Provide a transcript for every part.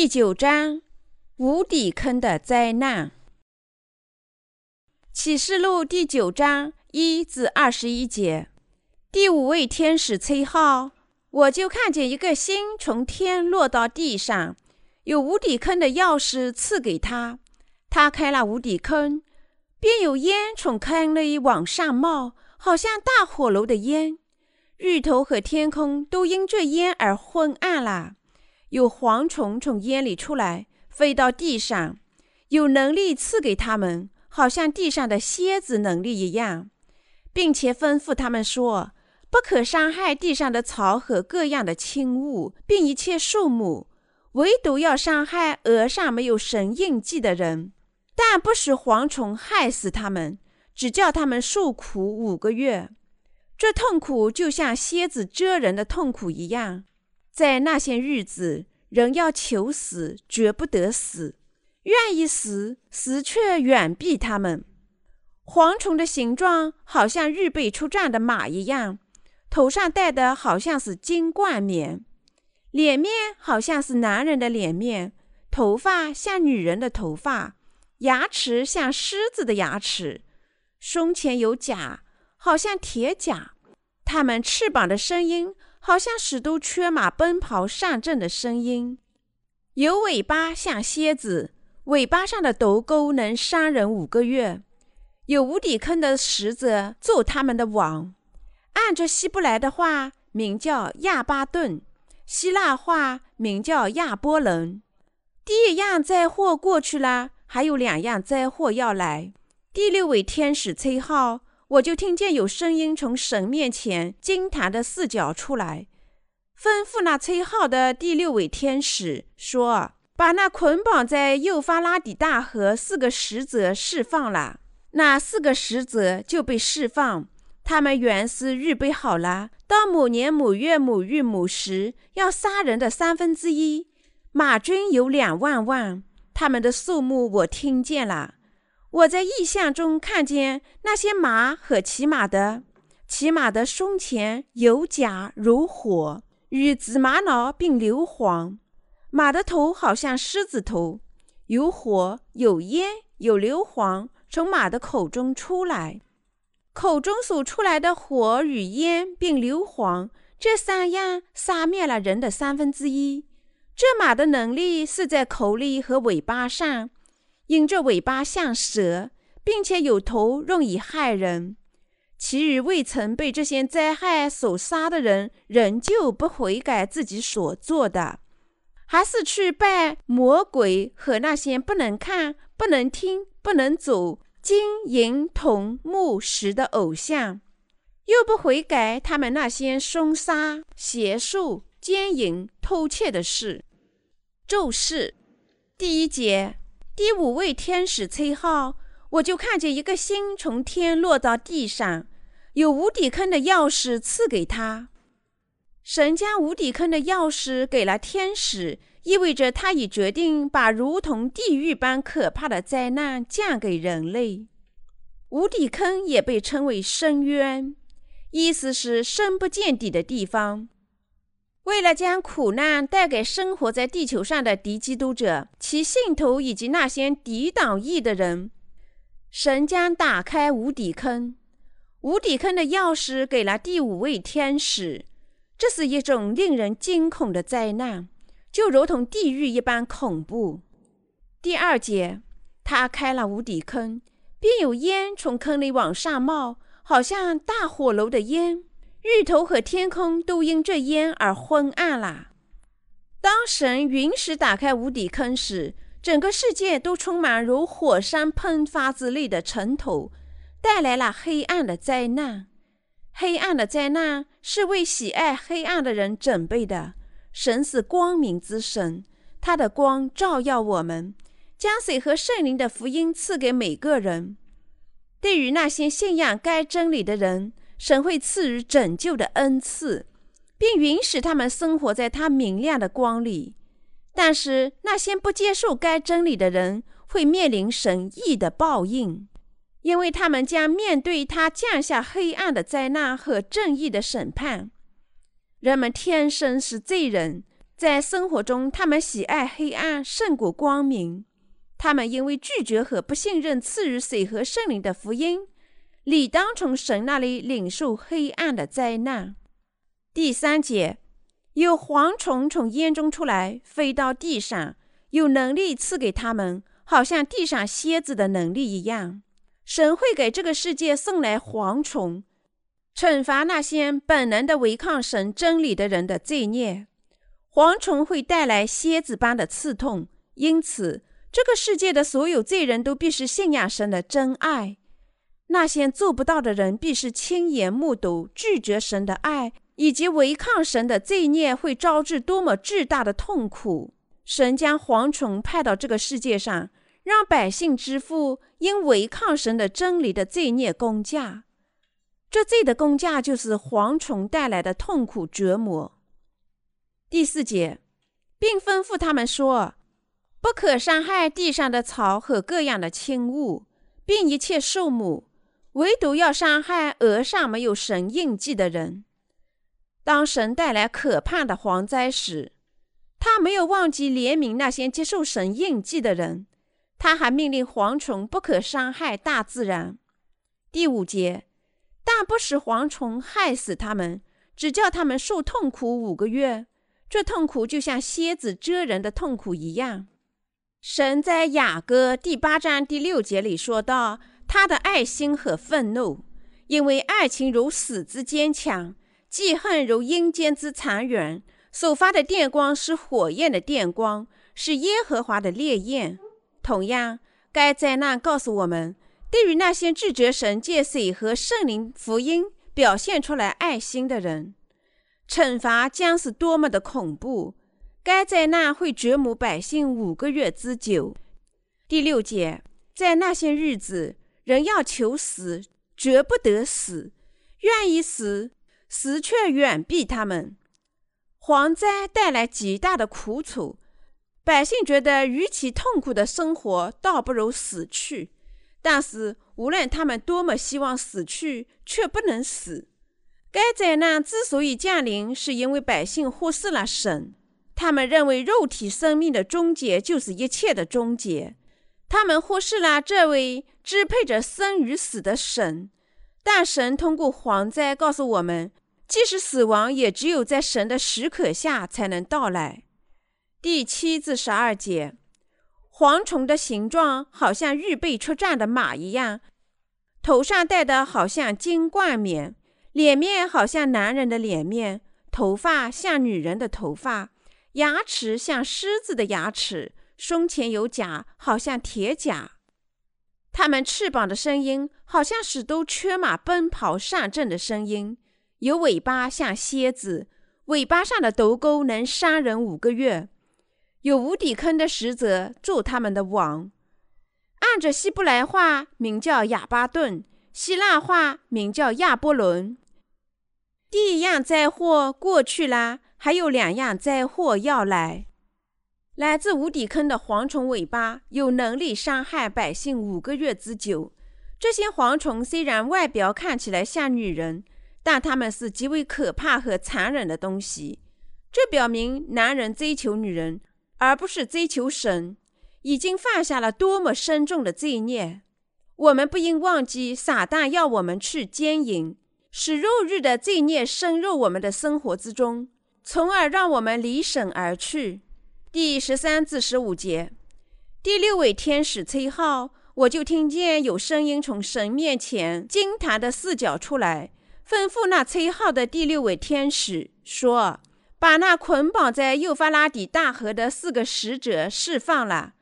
第九章，无底坑的灾难。启示录第九章一至二十一节，第五位天使吹号，我就看见一个星从天落到地上，有无底坑的钥匙赐给他，他开了无底坑，便有烟从坑里往上冒，好像大火炉的烟，日头和天空都因这烟而昏暗了。有蝗虫从烟里出来，飞到地上，有能力赐给他们，好像地上的蝎子能力一样，并且吩咐他们说：不可伤害地上的草和各样的轻物，并一切树木，唯独要伤害额上没有神印记的人，但不使蝗虫害死他们，只叫他们受苦五个月。这痛苦就像蝎子蛰人的痛苦一样。在那些日子，人要求死，绝不得死；愿意死，死却远避他们。蝗虫的形状好像预备出战的马一样，头上戴的好像是金冠冕，脸面好像是男人的脸面，头发像女人的头发，牙齿像狮子的牙齿，胸前有甲，好像铁甲。它们翅膀的声音。好像使都缺马奔跑上阵的声音，有尾巴像蝎子，尾巴上的斗钩能伤人五个月。有无底坑的使者做他们的王，按着希伯来的话名叫亚巴顿，希腊话名叫亚波伦。第一样灾祸过去了，还有两样灾祸要来。第六位天使崔号。我就听见有声音从神面前金坛的四角出来，吩咐那崔号的第六位天使说：“把那捆绑在幼发拉底大河四个使者释放了。”那四个使者就被释放。他们原是预备好了，到某年某月某日某时要杀人的三分之一。马军有两万万，他们的数目我听见了。我在异象中看见那些马和骑马的，骑马的胸前有甲如火，与紫玛瑙并硫磺；马的头好像狮子头，有火、有烟、有硫磺从马的口中出来，口中所出来的火与烟并硫磺这三样杀灭了人的三分之一。这马的能力是在口里和尾巴上。因这尾巴像蛇，并且有头，容易害人。其余未曾被这些灾害所杀的人，仍旧不悔改自己所做的，还是去拜魔鬼和那些不能看、不能听、不能走金银铜木石的偶像，又不悔改他们那些凶杀、邪术、奸淫、偷窃的事。咒誓第一节。第五位天使崔号，我就看见一个星从天落到地上，有无底坑的钥匙赐给他。神将无底坑的钥匙给了天使，意味着他已决定把如同地狱般可怕的灾难降给人类。无底坑也被称为深渊，意思是深不见底的地方。为了将苦难带给生活在地球上的敌基督者、其信徒以及那些抵挡义的人，神将打开无底坑。无底坑的钥匙给了第五位天使。这是一种令人惊恐的灾难，就如同地狱一般恐怖。第二节，他开了无底坑，便有烟从坑里往上冒，好像大火炉的烟。日头和天空都因这烟而昏暗了。当神允许打开无底坑时，整个世界都充满如火山喷发之类的尘土，带来了黑暗的灾难。黑暗的灾难是为喜爱黑暗的人准备的。神是光明之神，他的光照耀我们，将水和圣灵的福音赐给每个人。对于那些信仰该真理的人。神会赐予拯救的恩赐，并允许他们生活在他明亮的光里。但是那些不接受该真理的人会面临神意的报应，因为他们将面对他降下黑暗的灾难和正义的审判。人们天生是罪人，在生活中，他们喜爱黑暗胜过光明。他们因为拒绝和不信任赐予水和圣灵的福音，理当从神那里领受黑暗的灾难。第三节，有蝗虫从烟中出来，飞到地上，有能力赐给他们，好像地上蝎子的能力一样。神会给这个世界送来蝗虫，惩罚那些本能的违抗神真理的人的罪孽。蝗虫会带来蝎子般的刺痛，因此。这个世界的所有罪人都必须信仰神的真爱，那些做不到的人必是亲眼目睹拒绝神的爱以及违抗神的罪孽会招致多么巨大的痛苦。神将蝗虫派到这个世界上，让百姓支付因违抗神的真理的罪孽公价。这罪的公价就是蝗虫带来的痛苦折磨。第四节，并吩咐他们说。不可伤害地上的草和各样的轻物，并一切树木，唯独要伤害额上没有神印记的人。当神带来可怕的蝗灾时，他没有忘记怜悯那些接受神印记的人，他还命令蝗虫不可伤害大自然。第五节，但不使蝗虫害死他们，只叫他们受痛苦五个月。这痛苦就像蝎子蛰人的痛苦一样。神在雅歌第八章第六节里说道：“他的爱心和愤怒，因为爱情如死之坚强，记恨如阴间之残忍。所发的电光是火焰的电光，是耶和华的烈焰。同样，该灾难告诉我们，对于那些拒绝神借水和圣灵福音表现出来爱心的人，惩罚将是多么的恐怖。”该灾难会折磨百姓五个月之久。第六节，在那些日子，人要求死，绝不得死；愿意死，死却远避他们。蝗灾带来极大的苦楚，百姓觉得与其痛苦的生活，倒不如死去。但是，无论他们多么希望死去，却不能死。该灾难之所以降临，是因为百姓忽视了神。他们认为肉体生命的终结就是一切的终结，他们忽视了这位支配着生与死的神。但神通过蝗灾告诉我们，即使死亡，也只有在神的许可下才能到来。第七至十二节，蝗虫的形状好像预备出战的马一样，头上戴的好像金冠冕，脸面好像男人的脸面，头发像女人的头发。牙齿像狮子的牙齿，胸前有甲，好像铁甲。它们翅膀的声音好像使都缺马奔跑上阵的声音。有尾巴像蝎子，尾巴上的斗钩能伤人五个月。有无底坑的使者做他们的王。按着希伯来话名叫亚巴顿，希腊话名叫亚波伦。第一样灾祸过去啦。还有两样灾祸要来，来自无底坑的蝗虫尾巴有能力伤害百姓五个月之久。这些蝗虫虽然外表看起来像女人，但它们是极为可怕和残忍的东西。这表明男人追求女人，而不是追求神，已经犯下了多么深重的罪孽。我们不应忘记，撒旦要我们去奸淫，使肉欲的罪孽深入我们的生活之中。从而让我们离神而去。第十三至十五节，第六位天使崔浩，我就听见有声音从神面前金坛的四角出来，吩咐那崔浩的第六位天使说：“把那捆绑在幼发拉底大河的四个使者释放了。”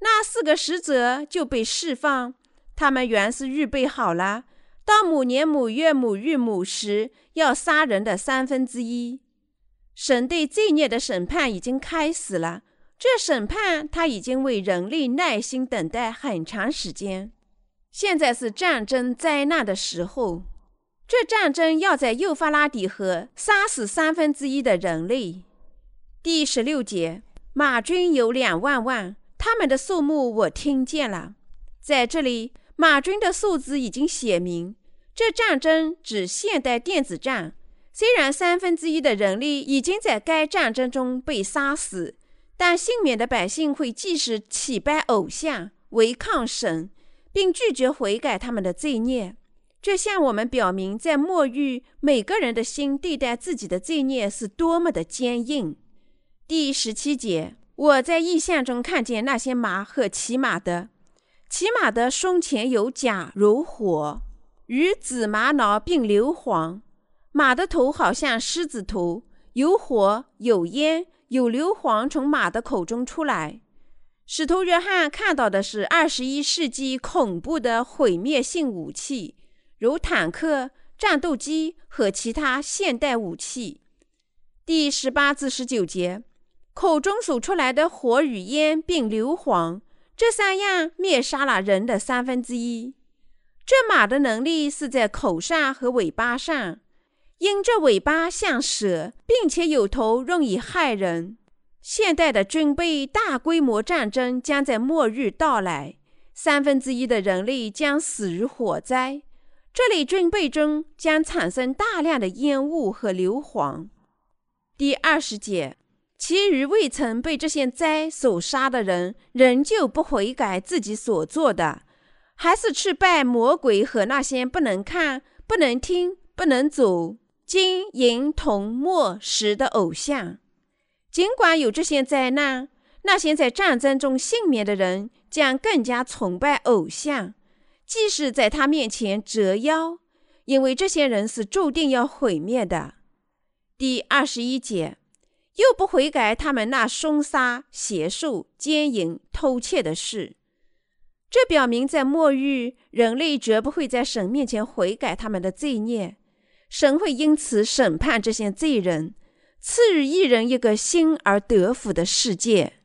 那四个使者就被释放。他们原是预备好了，到母年母月母日母时要杀人的三分之一。神对罪孽的审判已经开始了。这审判他已经为人类耐心等待很长时间。现在是战争灾难的时候。这战争要在幼发拉底河杀死三分之一的人类。第十六节，马军有两万万，他们的数目我听见了。在这里，马军的数字已经写明。这战争指现代电子战。虽然三分之一的人力已经在该战争中被杀死，但幸免的百姓会继续祈拜偶像、违抗神，并拒绝悔改他们的罪孽。这向我们表明，在末日，每个人的心对待自己的罪孽是多么的坚硬。第十七节，我在异象中看见那些马和骑马的，骑马的胸前有甲如火，与紫玛瑙并硫磺；马的头好像狮子头，有火有烟有硫磺从马的口中出来。使徒约翰看到的是二十一世纪恐怖的毁灭性武器。如坦克、战斗机和其他现代武器。第十八至十九节，口中所出来的火与烟并硫磺，这三样灭杀了人的三分之一。这马的能力是在口上和尾巴上，因这尾巴像蛇，并且有头，容易害人。现代的军备大规模战争将在末日到来，三分之一的人类将死于火灾。这类军备中将产生大量的烟雾和硫磺。第二十节，其余未曾被这些灾所杀的人，仍旧不悔改自己所做的，还是去拜魔鬼和那些不能看、不能听、不能走金银铜墨石的偶像。尽管有这些灾难，那些在战争中幸免的人将更加崇拜偶像。即使在他面前折腰，因为这些人是注定要毁灭的。第二十一节，又不悔改他们那凶杀、邪术、奸淫、偷窃的事。这表明，在末日，人类绝不会在神面前悔改他们的罪孽，神会因此审判这些罪人，赐予一人一个新而得福的世界。